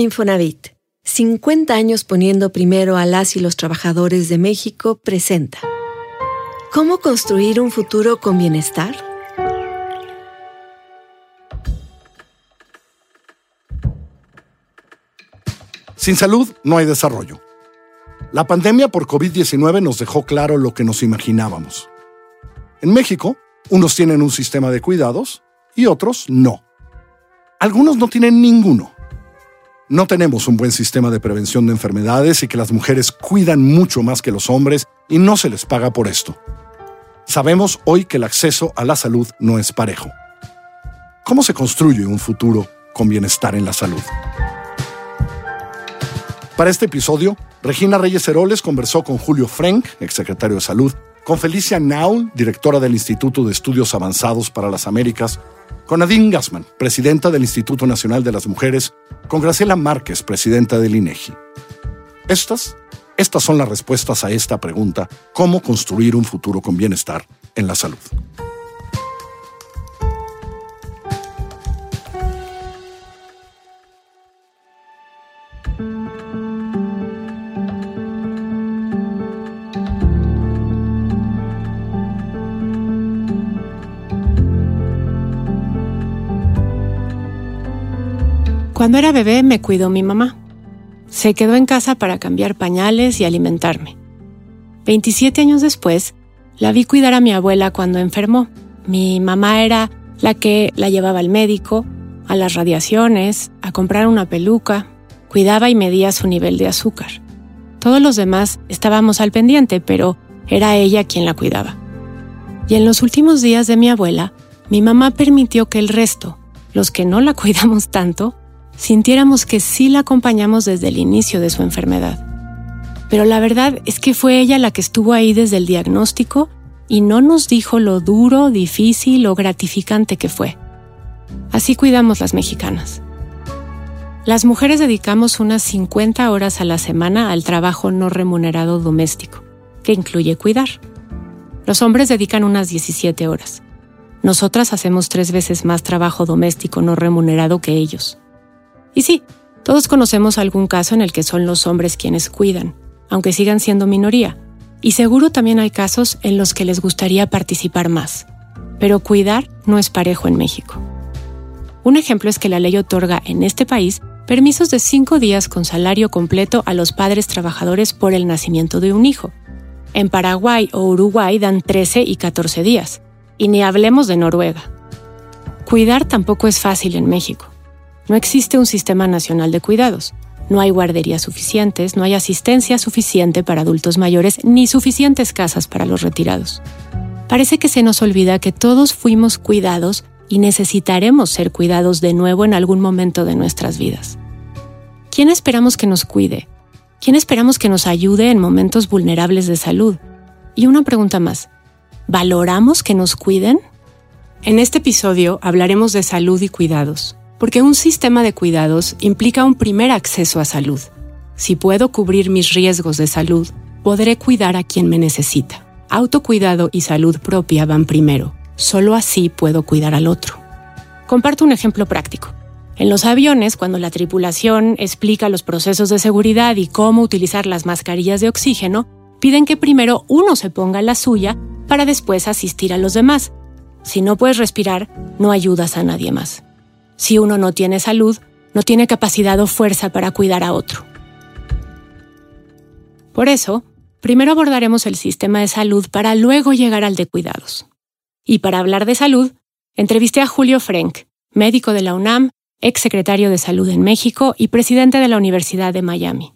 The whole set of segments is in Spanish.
Infonavit, 50 años poniendo primero a las y los trabajadores de México, presenta. ¿Cómo construir un futuro con bienestar? Sin salud no hay desarrollo. La pandemia por COVID-19 nos dejó claro lo que nos imaginábamos. En México, unos tienen un sistema de cuidados y otros no. Algunos no tienen ninguno. No tenemos un buen sistema de prevención de enfermedades y que las mujeres cuidan mucho más que los hombres y no se les paga por esto. Sabemos hoy que el acceso a la salud no es parejo. ¿Cómo se construye un futuro con bienestar en la salud? Para este episodio, Regina Reyes Heroles conversó con Julio Frank, exsecretario de Salud, con Felicia Naul, directora del Instituto de Estudios Avanzados para las Américas, con Nadine Gassman, presidenta del Instituto Nacional de las Mujeres, con Graciela Márquez, presidenta del INEGI. Estas, estas son las respuestas a esta pregunta, ¿cómo construir un futuro con bienestar en la salud? Cuando era bebé me cuidó mi mamá. Se quedó en casa para cambiar pañales y alimentarme. 27 años después, la vi cuidar a mi abuela cuando enfermó. Mi mamá era la que la llevaba al médico, a las radiaciones, a comprar una peluca, cuidaba y medía su nivel de azúcar. Todos los demás estábamos al pendiente, pero era ella quien la cuidaba. Y en los últimos días de mi abuela, mi mamá permitió que el resto, los que no la cuidamos tanto, sintiéramos que sí la acompañamos desde el inicio de su enfermedad. Pero la verdad es que fue ella la que estuvo ahí desde el diagnóstico y no nos dijo lo duro, difícil o gratificante que fue. Así cuidamos las mexicanas. Las mujeres dedicamos unas 50 horas a la semana al trabajo no remunerado doméstico, que incluye cuidar. Los hombres dedican unas 17 horas. Nosotras hacemos tres veces más trabajo doméstico no remunerado que ellos. Y sí, todos conocemos algún caso en el que son los hombres quienes cuidan, aunque sigan siendo minoría. Y seguro también hay casos en los que les gustaría participar más. Pero cuidar no es parejo en México. Un ejemplo es que la ley otorga en este país permisos de cinco días con salario completo a los padres trabajadores por el nacimiento de un hijo. En Paraguay o Uruguay dan 13 y 14 días. Y ni hablemos de Noruega. Cuidar tampoco es fácil en México. No existe un sistema nacional de cuidados. No hay guarderías suficientes, no hay asistencia suficiente para adultos mayores, ni suficientes casas para los retirados. Parece que se nos olvida que todos fuimos cuidados y necesitaremos ser cuidados de nuevo en algún momento de nuestras vidas. ¿Quién esperamos que nos cuide? ¿Quién esperamos que nos ayude en momentos vulnerables de salud? Y una pregunta más. ¿Valoramos que nos cuiden? En este episodio hablaremos de salud y cuidados porque un sistema de cuidados implica un primer acceso a salud. Si puedo cubrir mis riesgos de salud, podré cuidar a quien me necesita. Autocuidado y salud propia van primero. Solo así puedo cuidar al otro. Comparto un ejemplo práctico. En los aviones, cuando la tripulación explica los procesos de seguridad y cómo utilizar las mascarillas de oxígeno, piden que primero uno se ponga la suya para después asistir a los demás. Si no puedes respirar, no ayudas a nadie más. Si uno no tiene salud, no tiene capacidad o fuerza para cuidar a otro. Por eso, primero abordaremos el sistema de salud para luego llegar al de cuidados. Y para hablar de salud, entrevisté a Julio Frank, médico de la UNAM, ex secretario de Salud en México y presidente de la Universidad de Miami.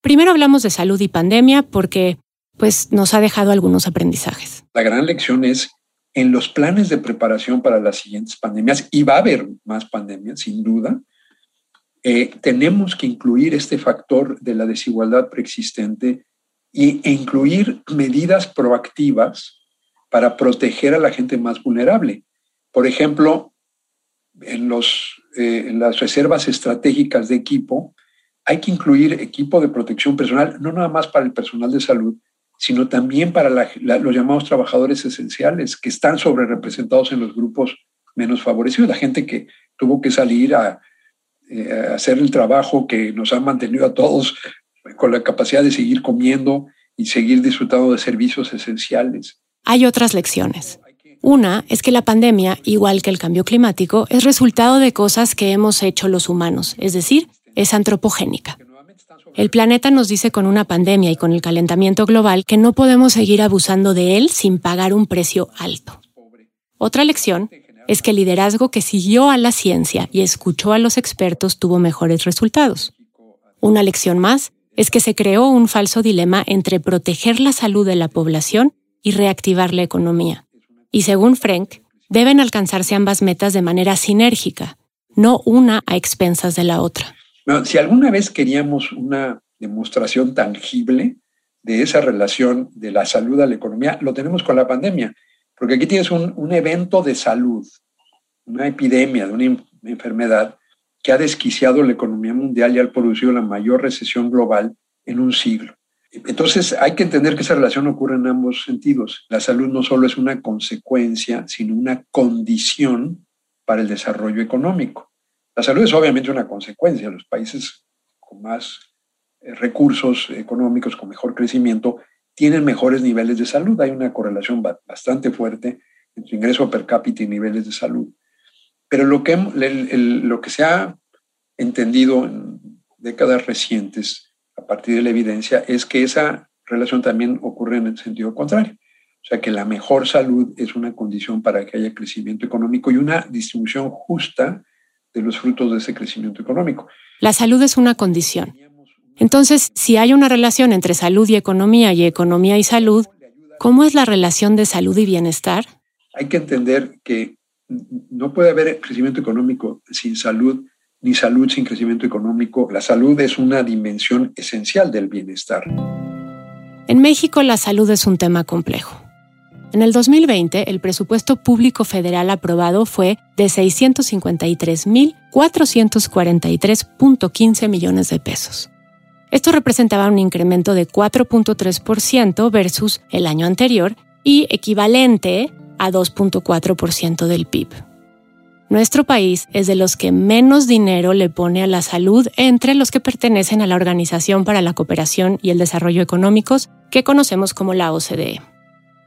Primero hablamos de salud y pandemia porque pues nos ha dejado algunos aprendizajes. La gran lección es en los planes de preparación para las siguientes pandemias, y va a haber más pandemias, sin duda, eh, tenemos que incluir este factor de la desigualdad preexistente y, e incluir medidas proactivas para proteger a la gente más vulnerable. Por ejemplo, en, los, eh, en las reservas estratégicas de equipo, hay que incluir equipo de protección personal, no nada más para el personal de salud, sino también para los llamados trabajadores esenciales, que están sobre representados en los grupos menos favorecidos, la gente que tuvo que salir a eh, hacer el trabajo que nos ha mantenido a todos con la capacidad de seguir comiendo y seguir disfrutando de servicios esenciales. Hay otras lecciones. Una es que la pandemia, igual que el cambio climático, es resultado de cosas que hemos hecho los humanos, es decir, es antropogénica. El planeta nos dice con una pandemia y con el calentamiento global que no podemos seguir abusando de él sin pagar un precio alto. Otra lección es que el liderazgo que siguió a la ciencia y escuchó a los expertos tuvo mejores resultados. Una lección más es que se creó un falso dilema entre proteger la salud de la población y reactivar la economía. Y según Frank, deben alcanzarse ambas metas de manera sinérgica, no una a expensas de la otra. Si alguna vez queríamos una demostración tangible de esa relación de la salud a la economía, lo tenemos con la pandemia, porque aquí tienes un, un evento de salud, una epidemia de una enfermedad que ha desquiciado la economía mundial y ha producido la mayor recesión global en un siglo. Entonces hay que entender que esa relación ocurre en ambos sentidos. La salud no solo es una consecuencia, sino una condición para el desarrollo económico. La salud es obviamente una consecuencia. Los países con más eh, recursos económicos, con mejor crecimiento, tienen mejores niveles de salud. Hay una correlación bastante fuerte entre ingreso per cápita y niveles de salud. Pero lo que, lo que se ha entendido en décadas recientes a partir de la evidencia es que esa relación también ocurre en el sentido contrario. O sea, que la mejor salud es una condición para que haya crecimiento económico y una distribución justa de los frutos de ese crecimiento económico. La salud es una condición. Entonces, si hay una relación entre salud y economía y economía y salud, ¿cómo es la relación de salud y bienestar? Hay que entender que no puede haber crecimiento económico sin salud ni salud sin crecimiento económico. La salud es una dimensión esencial del bienestar. En México la salud es un tema complejo. En el 2020, el presupuesto público federal aprobado fue de 653.443.15 millones de pesos. Esto representaba un incremento de 4.3% versus el año anterior y equivalente a 2.4% del PIB. Nuestro país es de los que menos dinero le pone a la salud entre los que pertenecen a la Organización para la Cooperación y el Desarrollo Económicos, que conocemos como la OCDE.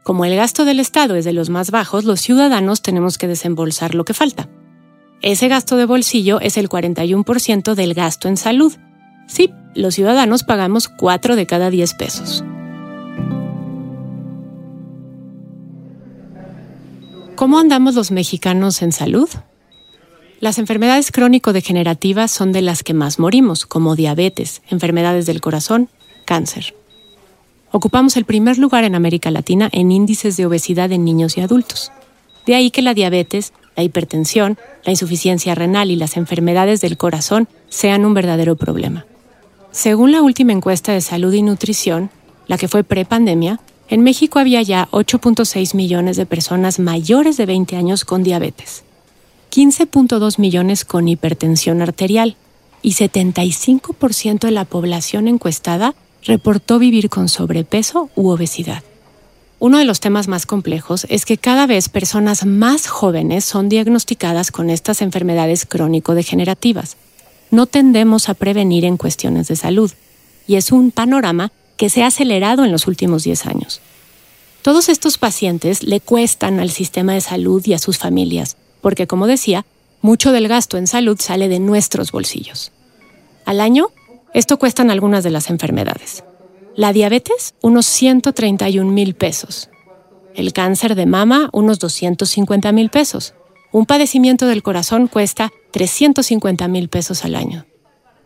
Como el gasto del Estado es de los más bajos, los ciudadanos tenemos que desembolsar lo que falta. Ese gasto de bolsillo es el 41% del gasto en salud. Sí, los ciudadanos pagamos 4 de cada 10 pesos. ¿Cómo andamos los mexicanos en salud? Las enfermedades crónico-degenerativas son de las que más morimos, como diabetes, enfermedades del corazón, cáncer. Ocupamos el primer lugar en América Latina en índices de obesidad en niños y adultos. De ahí que la diabetes, la hipertensión, la insuficiencia renal y las enfermedades del corazón sean un verdadero problema. Según la última encuesta de salud y nutrición, la que fue prepandemia, en México había ya 8.6 millones de personas mayores de 20 años con diabetes. 15.2 millones con hipertensión arterial y 75% de la población encuestada reportó vivir con sobrepeso u obesidad. Uno de los temas más complejos es que cada vez personas más jóvenes son diagnosticadas con estas enfermedades crónico-degenerativas. No tendemos a prevenir en cuestiones de salud, y es un panorama que se ha acelerado en los últimos 10 años. Todos estos pacientes le cuestan al sistema de salud y a sus familias, porque como decía, mucho del gasto en salud sale de nuestros bolsillos. Al año, esto cuestan algunas de las enfermedades. La diabetes, unos 131 mil pesos. El cáncer de mama, unos 250 mil pesos. Un padecimiento del corazón cuesta 350 mil pesos al año.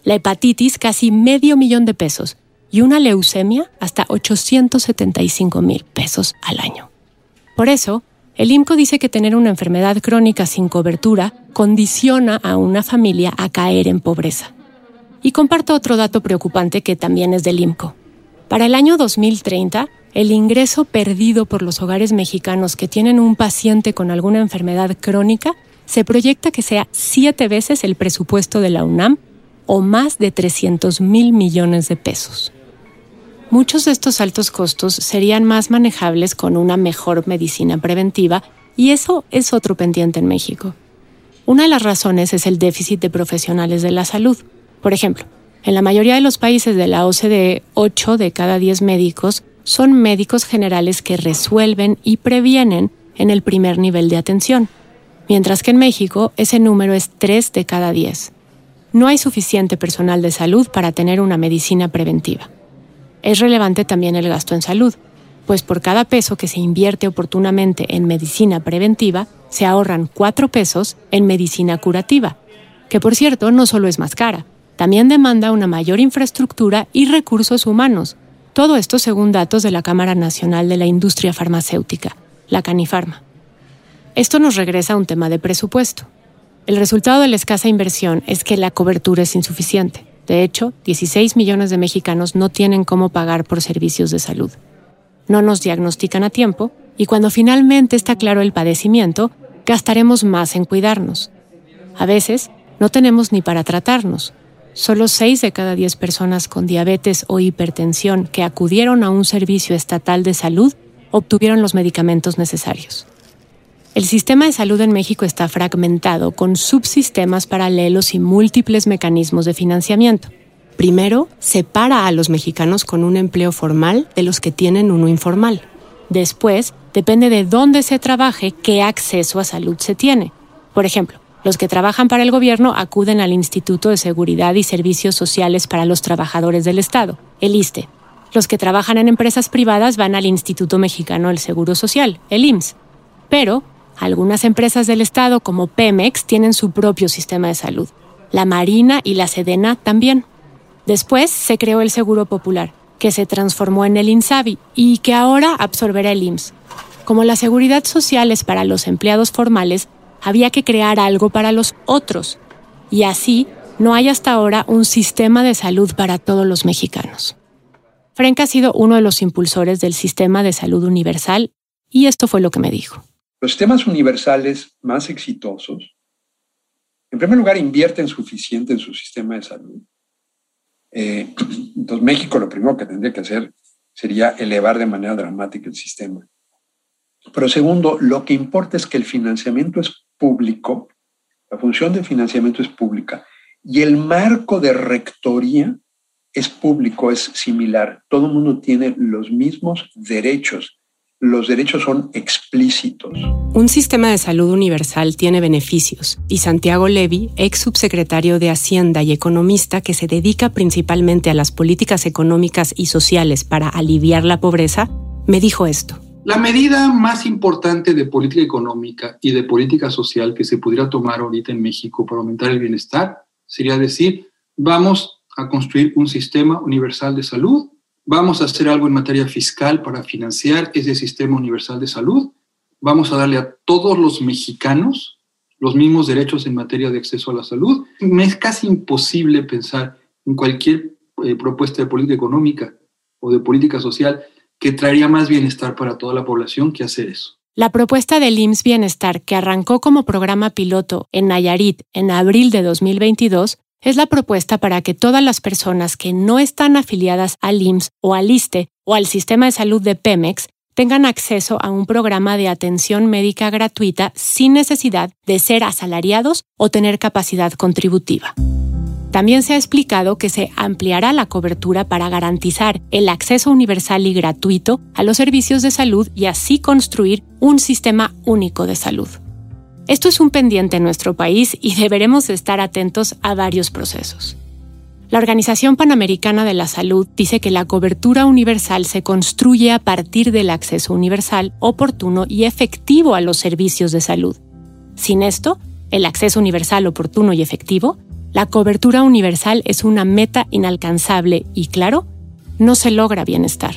La hepatitis, casi medio millón de pesos. Y una leucemia, hasta 875 mil pesos al año. Por eso, el IMCO dice que tener una enfermedad crónica sin cobertura condiciona a una familia a caer en pobreza. Y comparto otro dato preocupante que también es del IMCO. Para el año 2030, el ingreso perdido por los hogares mexicanos que tienen un paciente con alguna enfermedad crónica se proyecta que sea siete veces el presupuesto de la UNAM o más de 300 mil millones de pesos. Muchos de estos altos costos serían más manejables con una mejor medicina preventiva y eso es otro pendiente en México. Una de las razones es el déficit de profesionales de la salud. Por ejemplo, en la mayoría de los países de la OCDE, 8 de cada 10 médicos son médicos generales que resuelven y previenen en el primer nivel de atención, mientras que en México ese número es 3 de cada 10. No hay suficiente personal de salud para tener una medicina preventiva. Es relevante también el gasto en salud, pues por cada peso que se invierte oportunamente en medicina preventiva, se ahorran 4 pesos en medicina curativa, que por cierto no solo es más cara, también demanda una mayor infraestructura y recursos humanos. Todo esto según datos de la Cámara Nacional de la Industria Farmacéutica, la Canifarma. Esto nos regresa a un tema de presupuesto. El resultado de la escasa inversión es que la cobertura es insuficiente. De hecho, 16 millones de mexicanos no tienen cómo pagar por servicios de salud. No nos diagnostican a tiempo y cuando finalmente está claro el padecimiento, gastaremos más en cuidarnos. A veces, no tenemos ni para tratarnos. Solo 6 de cada 10 personas con diabetes o hipertensión que acudieron a un servicio estatal de salud obtuvieron los medicamentos necesarios. El sistema de salud en México está fragmentado con subsistemas paralelos y múltiples mecanismos de financiamiento. Primero, separa a los mexicanos con un empleo formal de los que tienen uno informal. Después, depende de dónde se trabaje, qué acceso a salud se tiene. Por ejemplo, los que trabajan para el gobierno acuden al Instituto de Seguridad y Servicios Sociales para los Trabajadores del Estado, el ISTE. Los que trabajan en empresas privadas van al Instituto Mexicano del Seguro Social, el IMSS. Pero algunas empresas del Estado, como Pemex, tienen su propio sistema de salud. La Marina y la Sedena también. Después se creó el Seguro Popular, que se transformó en el INSABI y que ahora absorberá el IMSS. Como la seguridad social es para los empleados formales, había que crear algo para los otros. Y así no hay hasta ahora un sistema de salud para todos los mexicanos. Frank ha sido uno de los impulsores del sistema de salud universal y esto fue lo que me dijo. Los sistemas universales más exitosos, en primer lugar, invierten suficiente en su sistema de salud. Eh, entonces, México lo primero que tendría que hacer sería elevar de manera dramática el sistema. Pero segundo, lo que importa es que el financiamiento es público, la función de financiamiento es pública y el marco de rectoría es público, es similar. Todo el mundo tiene los mismos derechos los derechos son explícitos. Un sistema de salud universal tiene beneficios y Santiago Levy, ex subsecretario de Hacienda y economista que se dedica principalmente a las políticas económicas y sociales para aliviar la pobreza, me dijo esto. La medida más importante de política económica y de política social que se pudiera tomar ahorita en México para aumentar el bienestar sería decir, vamos a construir un sistema universal de salud Vamos a hacer algo en materia fiscal para financiar ese sistema universal de salud. Vamos a darle a todos los mexicanos los mismos derechos en materia de acceso a la salud. Me es casi imposible pensar en cualquier eh, propuesta de política económica o de política social que traería más bienestar para toda la población que hacer eso. La propuesta del IMSS Bienestar, que arrancó como programa piloto en Nayarit en abril de 2022, es la propuesta para que todas las personas que no están afiliadas al IMSS o al ISTE o al sistema de salud de Pemex tengan acceso a un programa de atención médica gratuita sin necesidad de ser asalariados o tener capacidad contributiva. También se ha explicado que se ampliará la cobertura para garantizar el acceso universal y gratuito a los servicios de salud y así construir un sistema único de salud. Esto es un pendiente en nuestro país y deberemos estar atentos a varios procesos. La Organización Panamericana de la Salud dice que la cobertura universal se construye a partir del acceso universal, oportuno y efectivo a los servicios de salud. Sin esto, el acceso universal oportuno y efectivo, la cobertura universal es una meta inalcanzable y, claro, no se logra bienestar.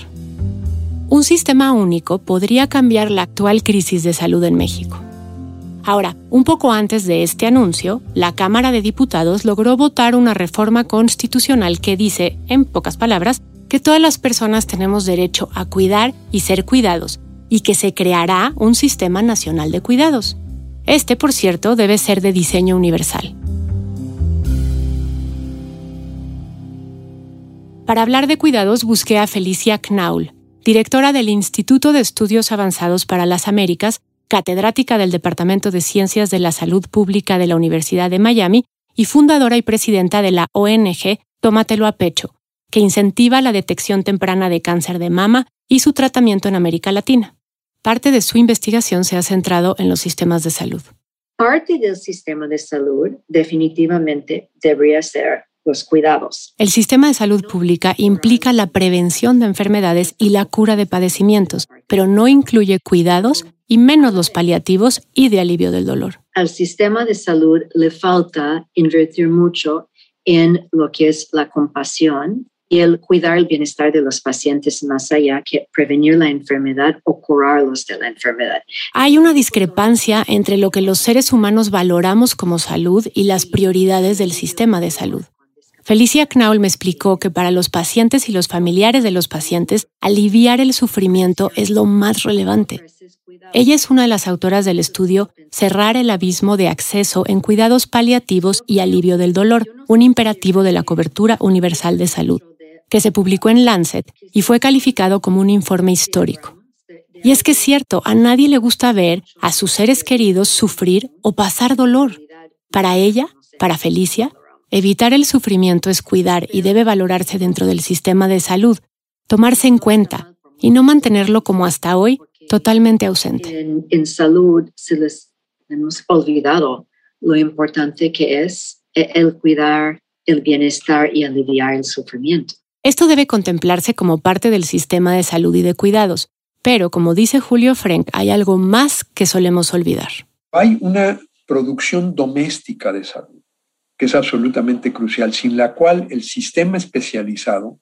Un sistema único podría cambiar la actual crisis de salud en México. Ahora, un poco antes de este anuncio, la Cámara de Diputados logró votar una reforma constitucional que dice, en pocas palabras, que todas las personas tenemos derecho a cuidar y ser cuidados, y que se creará un sistema nacional de cuidados. Este, por cierto, debe ser de diseño universal. Para hablar de cuidados busqué a Felicia Knaul, directora del Instituto de Estudios Avanzados para las Américas, catedrática del Departamento de Ciencias de la Salud Pública de la Universidad de Miami y fundadora y presidenta de la ONG Tómatelo a Pecho, que incentiva la detección temprana de cáncer de mama y su tratamiento en América Latina. Parte de su investigación se ha centrado en los sistemas de salud. Parte del sistema de salud definitivamente debería ser los cuidados. El sistema de salud pública implica la prevención de enfermedades y la cura de padecimientos, pero no incluye cuidados y menos los paliativos y de alivio del dolor. Al sistema de salud le falta invertir mucho en lo que es la compasión y el cuidar el bienestar de los pacientes más allá que prevenir la enfermedad o curarlos de la enfermedad. Hay una discrepancia entre lo que los seres humanos valoramos como salud y las prioridades del sistema de salud. Felicia Knaul me explicó que para los pacientes y los familiares de los pacientes, aliviar el sufrimiento es lo más relevante. Ella es una de las autoras del estudio Cerrar el abismo de acceso en cuidados paliativos y alivio del dolor, un imperativo de la cobertura universal de salud que se publicó en Lancet y fue calificado como un informe histórico. Y es que es cierto, a nadie le gusta ver a sus seres queridos sufrir o pasar dolor. Para ella, para Felicia, evitar el sufrimiento es cuidar y debe valorarse dentro del sistema de salud, tomarse en cuenta y no mantenerlo como hasta hoy totalmente ausente. En, salud se les hemos olvidado lo importante que es el cuidar el bienestar y aliviar el sufrimiento. Esto debe contemplarse como parte del sistema de salud y de cuidados, pero como dice Julio Frank, hay algo más que solemos olvidar. Hay una producción doméstica de salud que es absolutamente crucial, sin la cual el sistema especializado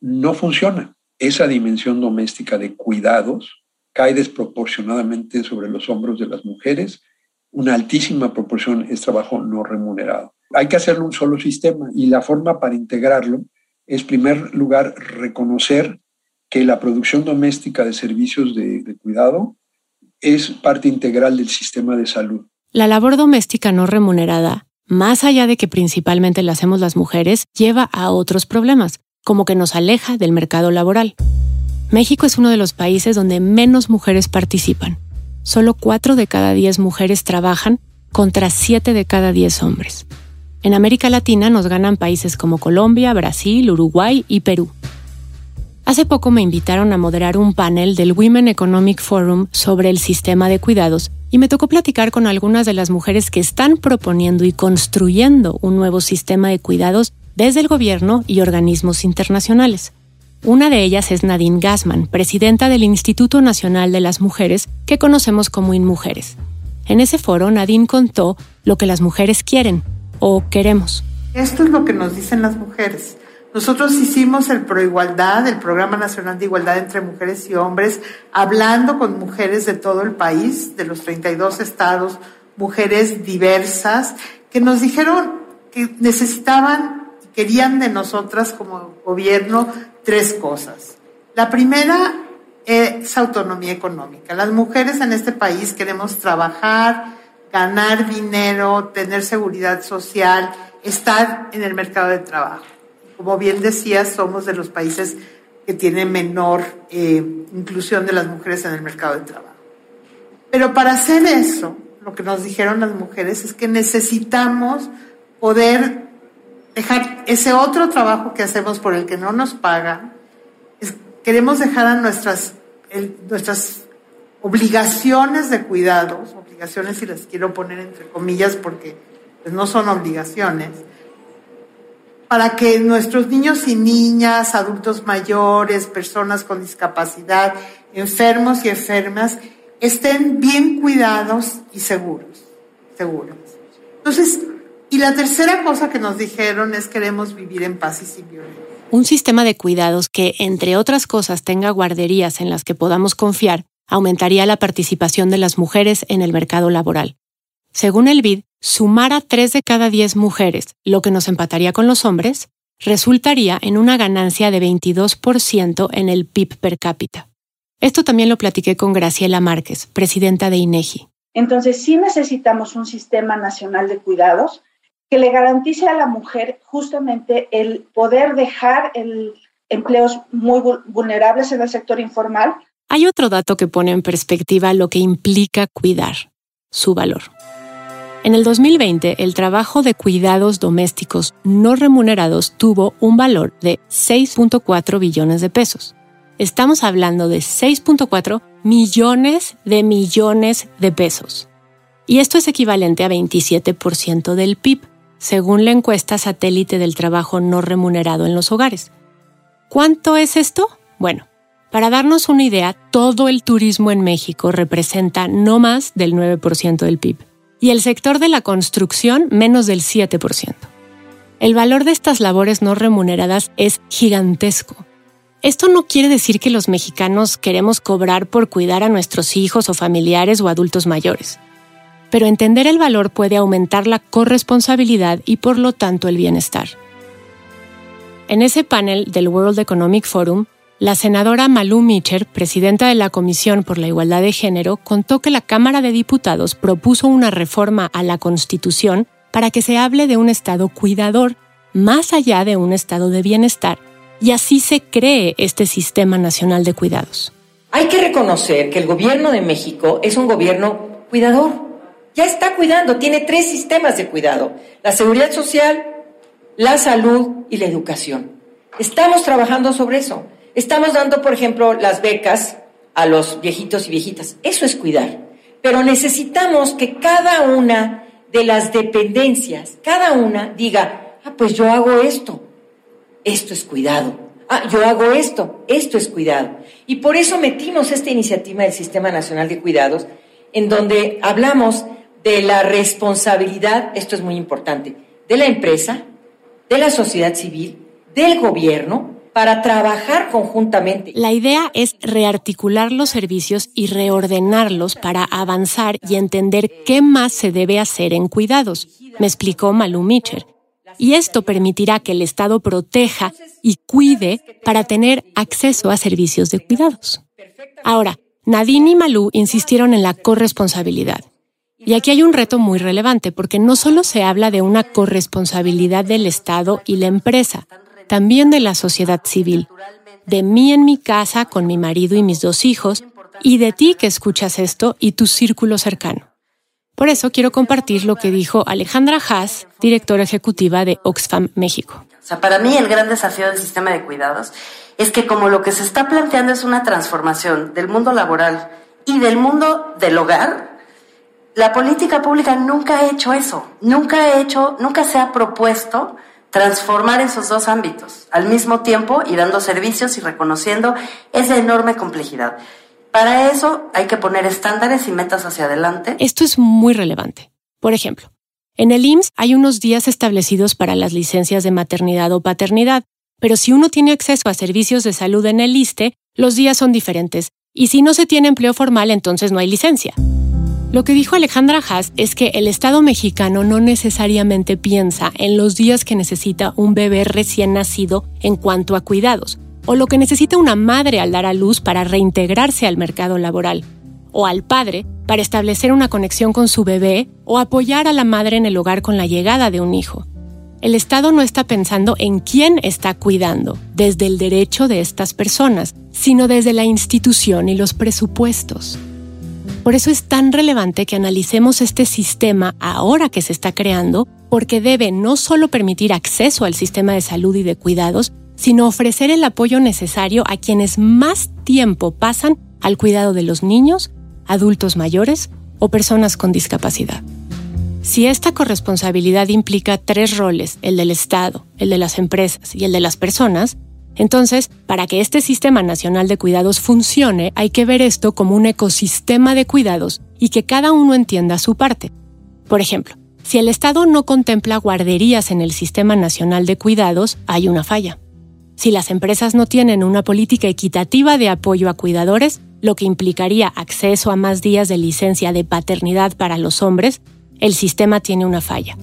no funciona. Esa dimensión doméstica de cuidados cae desproporcionadamente sobre los hombros de las mujeres. Una altísima proporción es trabajo no remunerado. Hay que hacerlo un solo sistema y la forma para integrarlo es, en primer lugar, reconocer que la producción doméstica de servicios de, cuidado es parte integral del sistema de salud. La labor doméstica no remunerada, más allá de que principalmente la hacemos las mujeres, lleva a otros problemas, como que nos aleja del mercado laboral. México es uno de los países donde menos mujeres participan. Solo 4 de cada 10 mujeres trabajan contra 7 de cada 10 hombres. En América Latina nos ganan países como Colombia, Brasil, Uruguay y Perú. Hace poco me invitaron a moderar un panel del Women Economic Forum sobre el sistema de cuidados y me tocó platicar con algunas de las mujeres que están proponiendo y construyendo un nuevo sistema de cuidados desde el gobierno y organismos internacionales. Una de ellas es Nadine Gassman, presidenta del Instituto Nacional de las Mujeres, que conocemos como InMujeres. En ese foro, Nadine contó lo que las mujeres quieren, o queremos. Esto es lo que nos dicen las mujeres. Nosotros hicimos el Proigualdad, el Programa Nacional de Igualdad entre Mujeres y Hombres, hablando con mujeres de todo el país, de los 32 estados, mujeres diversas, que nos dijeron que necesitaban y querían de nosotras como gobierno tres cosas. La primera es autonomía económica. Las mujeres en este país queremos trabajar, ganar dinero, tener seguridad social, estar en el mercado de trabajo. Como bien decías, somos de los países que tienen menor eh, inclusión de las mujeres en el mercado de trabajo. Pero para hacer eso, lo que nos dijeron las mujeres es que necesitamos poder dejar ese otro trabajo que hacemos por el que no nos pagan. queremos dejar a nuestras, nuestras obligaciones de cuidados, obligaciones y las quiero poner entre comillas porque pues, no son obligaciones, para que nuestros niños y niñas, adultos mayores, personas con discapacidad, enfermos y enfermas, estén bien cuidados y seguros, seguros. Entonces, y la tercera cosa que nos dijeron es queremos vivir en paz y sin violencia. Un sistema de cuidados que, entre otras cosas, tenga guarderías en las que podamos confiar aumentaría la participación de las mujeres en el mercado laboral. Según el BID, sumar a 3 de cada 10 mujeres, lo que nos empataría con los hombres, resultaría en una ganancia de 22% en el PIB per cápita. Esto también lo platiqué con Graciela Márquez, presidenta de INEGI. Entonces, sí necesitamos un sistema nacional de cuidados que le garantice a la mujer justamente el poder dejar el empleos muy vulnerables en el sector informal Hay otro dato que pone en perspectiva lo que implica cuidar, su valor. En el 2020, el trabajo de cuidados domésticos no remunerados tuvo un valor de 6.4 billones de pesos. Estamos hablando de 6.4 millones de millones de pesos. Y esto es equivalente a 27% del PIB, según la encuesta satélite del trabajo no remunerado en los hogares. ¿Cuánto es esto? Bueno, para darnos una idea, todo el turismo en México representa no más del 9% del PIB y el sector de la construcción menos del 7%. El valor de estas labores no remuneradas es gigantesco. Esto no quiere decir que los mexicanos queremos cobrar por cuidar a nuestros hijos o familiares o adultos mayores. Pero entender el valor puede aumentar la corresponsabilidad y por lo tanto el bienestar. En ese panel del World Economic Forum, la senadora Malú Mitcher, presidenta de la Comisión por la Igualdad de Género, contó que la Cámara de Diputados propuso una reforma a la Constitución para que se hable de un Estado cuidador, más allá de un estado de bienestar, y así se cree este Sistema Nacional de Cuidados. Hay que reconocer que el gobierno de México es un gobierno cuidador. Ya está cuidando, tiene tres sistemas de cuidado, la seguridad social, la salud y la educación. Estamos trabajando sobre eso. Estamos dando, por ejemplo, las becas a los viejitos y viejitas. Eso es cuidar. Pero necesitamos que cada una de las dependencias, cada una diga, ah, pues yo hago esto. Esto es cuidado. Ah, yo hago esto. Esto es cuidado. Y por eso metimos esta iniciativa del Sistema Nacional de Cuidados, en donde hablamos de la responsabilidad, esto es muy importante, de la empresa, de la sociedad civil, del gobierno, para trabajar conjuntamente. La idea es rearticular los servicios y reordenarlos para avanzar y entender qué más se debe hacer en cuidados, me explicó Malu Mitcher. Y esto permitirá que el Estado proteja y cuide para tener acceso a servicios de cuidados. Ahora, Nadine y Malú insistieron en la corresponsabilidad. Y aquí hay un reto muy relevante porque no solo se habla de una corresponsabilidad del Estado y la empresa, también de la sociedad civil, de mí en mi casa con mi marido y mis dos hijos, y de ti que escuchas esto y tu círculo cercano. Por eso quiero compartir lo que dijo Alejandra Haas, directora ejecutiva de Oxfam México. O sea, para mí el gran desafío del sistema de cuidados es que como lo que se está planteando es una transformación del mundo laboral y del mundo del hogar, la política pública nunca ha hecho eso, nunca ha hecho, nunca se ha propuesto transformar esos dos ámbitos al mismo tiempo y dando servicios y reconociendo esa enorme complejidad. Para eso hay que poner estándares y metas hacia adelante. Esto es muy relevante. Por ejemplo, en el IMSS hay unos días establecidos para las licencias de maternidad o paternidad, pero si uno tiene acceso a servicios de salud en el ISTE, los días son diferentes, y si no se tiene empleo formal, entonces no hay licencia. Lo que dijo Alejandra Haas es que el Estado mexicano no necesariamente piensa en los días que necesita un bebé recién nacido en cuanto a cuidados, o lo que necesita una madre al dar a luz para reintegrarse al mercado laboral, o al padre para establecer una conexión con su bebé o apoyar a la madre en el hogar con la llegada de un hijo. El Estado no está pensando en quién está cuidando desde el derecho de estas personas, sino desde la institución y los presupuestos. Por eso es tan relevante que analicemos este sistema ahora que se está creando, porque debe no solo permitir acceso al sistema de salud y de cuidados, sino ofrecer el apoyo necesario a quienes más tiempo pasan al cuidado de los niños, adultos mayores o personas con discapacidad. Si esta corresponsabilidad implica tres roles, el del Estado, el de las empresas y el de las personas, entonces, para que este Sistema Nacional de Cuidados funcione, hay que ver esto como un ecosistema de cuidados y que cada uno entienda su parte. Por ejemplo, si el Estado no contempla guarderías en el Sistema Nacional de Cuidados, hay una falla. Si las empresas no tienen una política equitativa de apoyo a cuidadores, lo que implicaría acceso a más días de licencia de paternidad para los hombres, el sistema tiene una falla.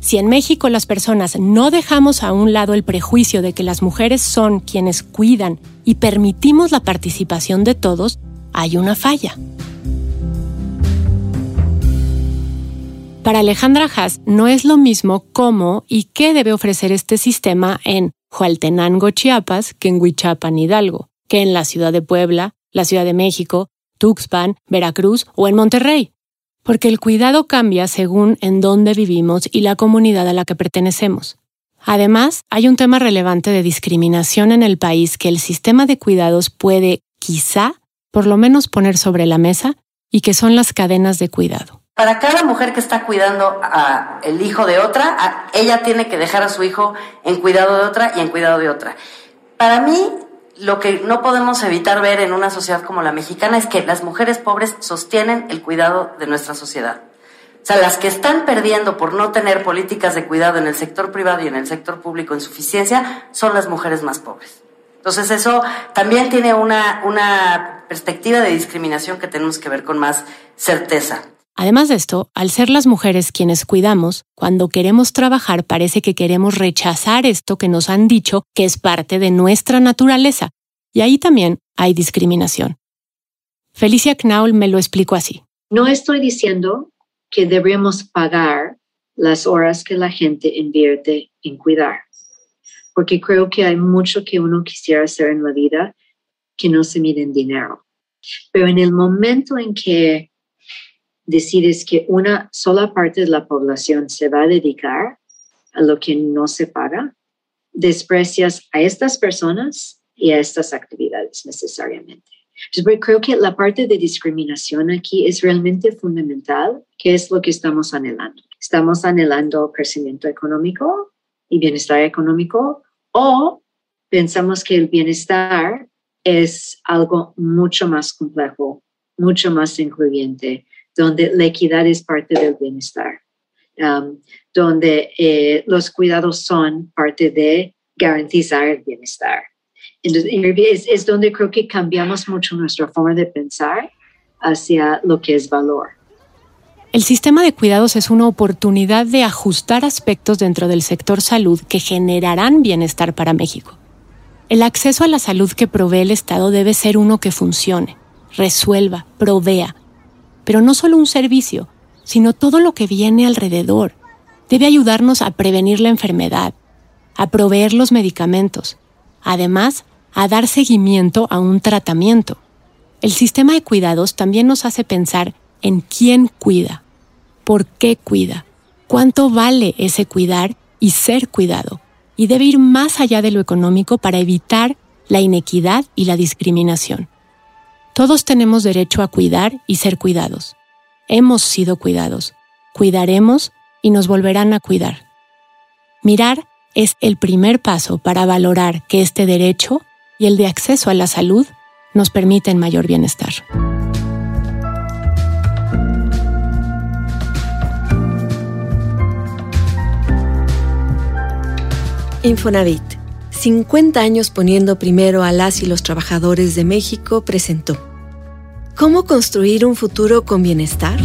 Si en México las personas no dejamos a un lado el prejuicio de que las mujeres son quienes cuidan y permitimos la participación de todos, hay una falla. Para Alejandra Haas no es lo mismo cómo y qué debe ofrecer este sistema en Hualtenango, Chiapas, que en Huichapan, Hidalgo, que en la ciudad de Puebla, la Ciudad de México, Tuxpan, Veracruz o en Monterrey. Porque el cuidado cambia según en dónde vivimos y la comunidad a la que pertenecemos. Además, hay un tema relevante de discriminación en el país que el sistema de cuidados puede, quizá, por lo menos poner sobre la mesa, y que son las cadenas de cuidado. Para cada mujer que está cuidando al hijo de otra, ella tiene que dejar a su hijo en cuidado de otra y en cuidado de otra. Para mí, lo que no podemos evitar ver en una sociedad como la mexicana es que las mujeres pobres sostienen el cuidado de nuestra sociedad. O sea, las que están perdiendo por no tener políticas de cuidado en el sector privado y en el sector público en suficiencia son las mujeres más pobres. Entonces eso también tiene una, una perspectiva de discriminación que tenemos que ver con más certeza. Además de esto, al ser las mujeres quienes cuidamos, cuando queremos trabajar parece que queremos rechazar esto que nos han dicho que es parte de nuestra naturaleza. Y ahí también hay discriminación. Felicia Knaul me lo explicó así. No estoy diciendo que deberíamos pagar las horas que la gente invierte en cuidar, porque creo que hay mucho que uno quisiera hacer en la vida que no se mide en dinero. Pero en el momento en que decides que una sola parte de la población se va a dedicar a lo que no se paga, desprecias a estas personas y a estas actividades necesariamente. Entonces, creo que la parte de discriminación aquí es realmente fundamental, que es lo que estamos anhelando. Estamos anhelando crecimiento económico y bienestar económico o pensamos que el bienestar es algo mucho más complejo, mucho más incluyente, donde la equidad es parte del bienestar, um, donde eh, los cuidados son parte de garantizar el bienestar. Entonces, es, donde creo que cambiamos mucho nuestra forma de pensar hacia lo que es valor. El sistema de cuidados es una oportunidad de ajustar aspectos dentro del sector salud que generarán bienestar para México. El acceso a la salud que provee el Estado debe ser uno que funcione, resuelva, provea, pero no solo un servicio, sino todo lo que viene alrededor. Debe ayudarnos a prevenir la enfermedad, a proveer los medicamentos, además a dar seguimiento a un tratamiento. El sistema de cuidados también nos hace pensar en quién cuida, por qué cuida, cuánto vale ese cuidar y ser cuidado, y debe ir más allá de lo económico para evitar la inequidad y la discriminación. Todos tenemos derecho a cuidar y ser cuidados. Hemos sido cuidados, cuidaremos y nos volverán a cuidar. Mirar es el primer paso para valorar que este derecho y el de acceso a la salud nos permiten mayor bienestar. Infonavit 50 años poniendo primero a las y los trabajadores de México, presentó ¿Cómo construir un futuro con bienestar?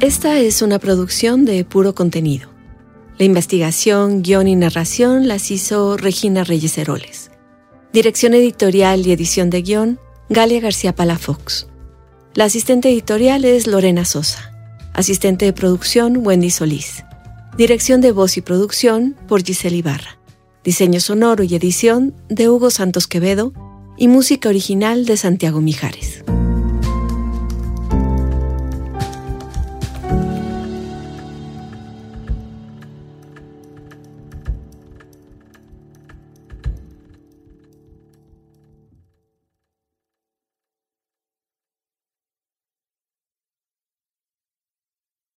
Esta es una producción de puro contenido. La investigación, guion y narración las hizo Regina Reyes Heroles. Dirección editorial y edición de guion, Galia García Palafox. La asistente editorial es Lorena Sosa. Asistente de producción, Wendy Solís. Dirección de voz y producción por Giselle Ibarra. Diseño sonoro y edición de Hugo Santos Quevedo y música original de Santiago Mijares.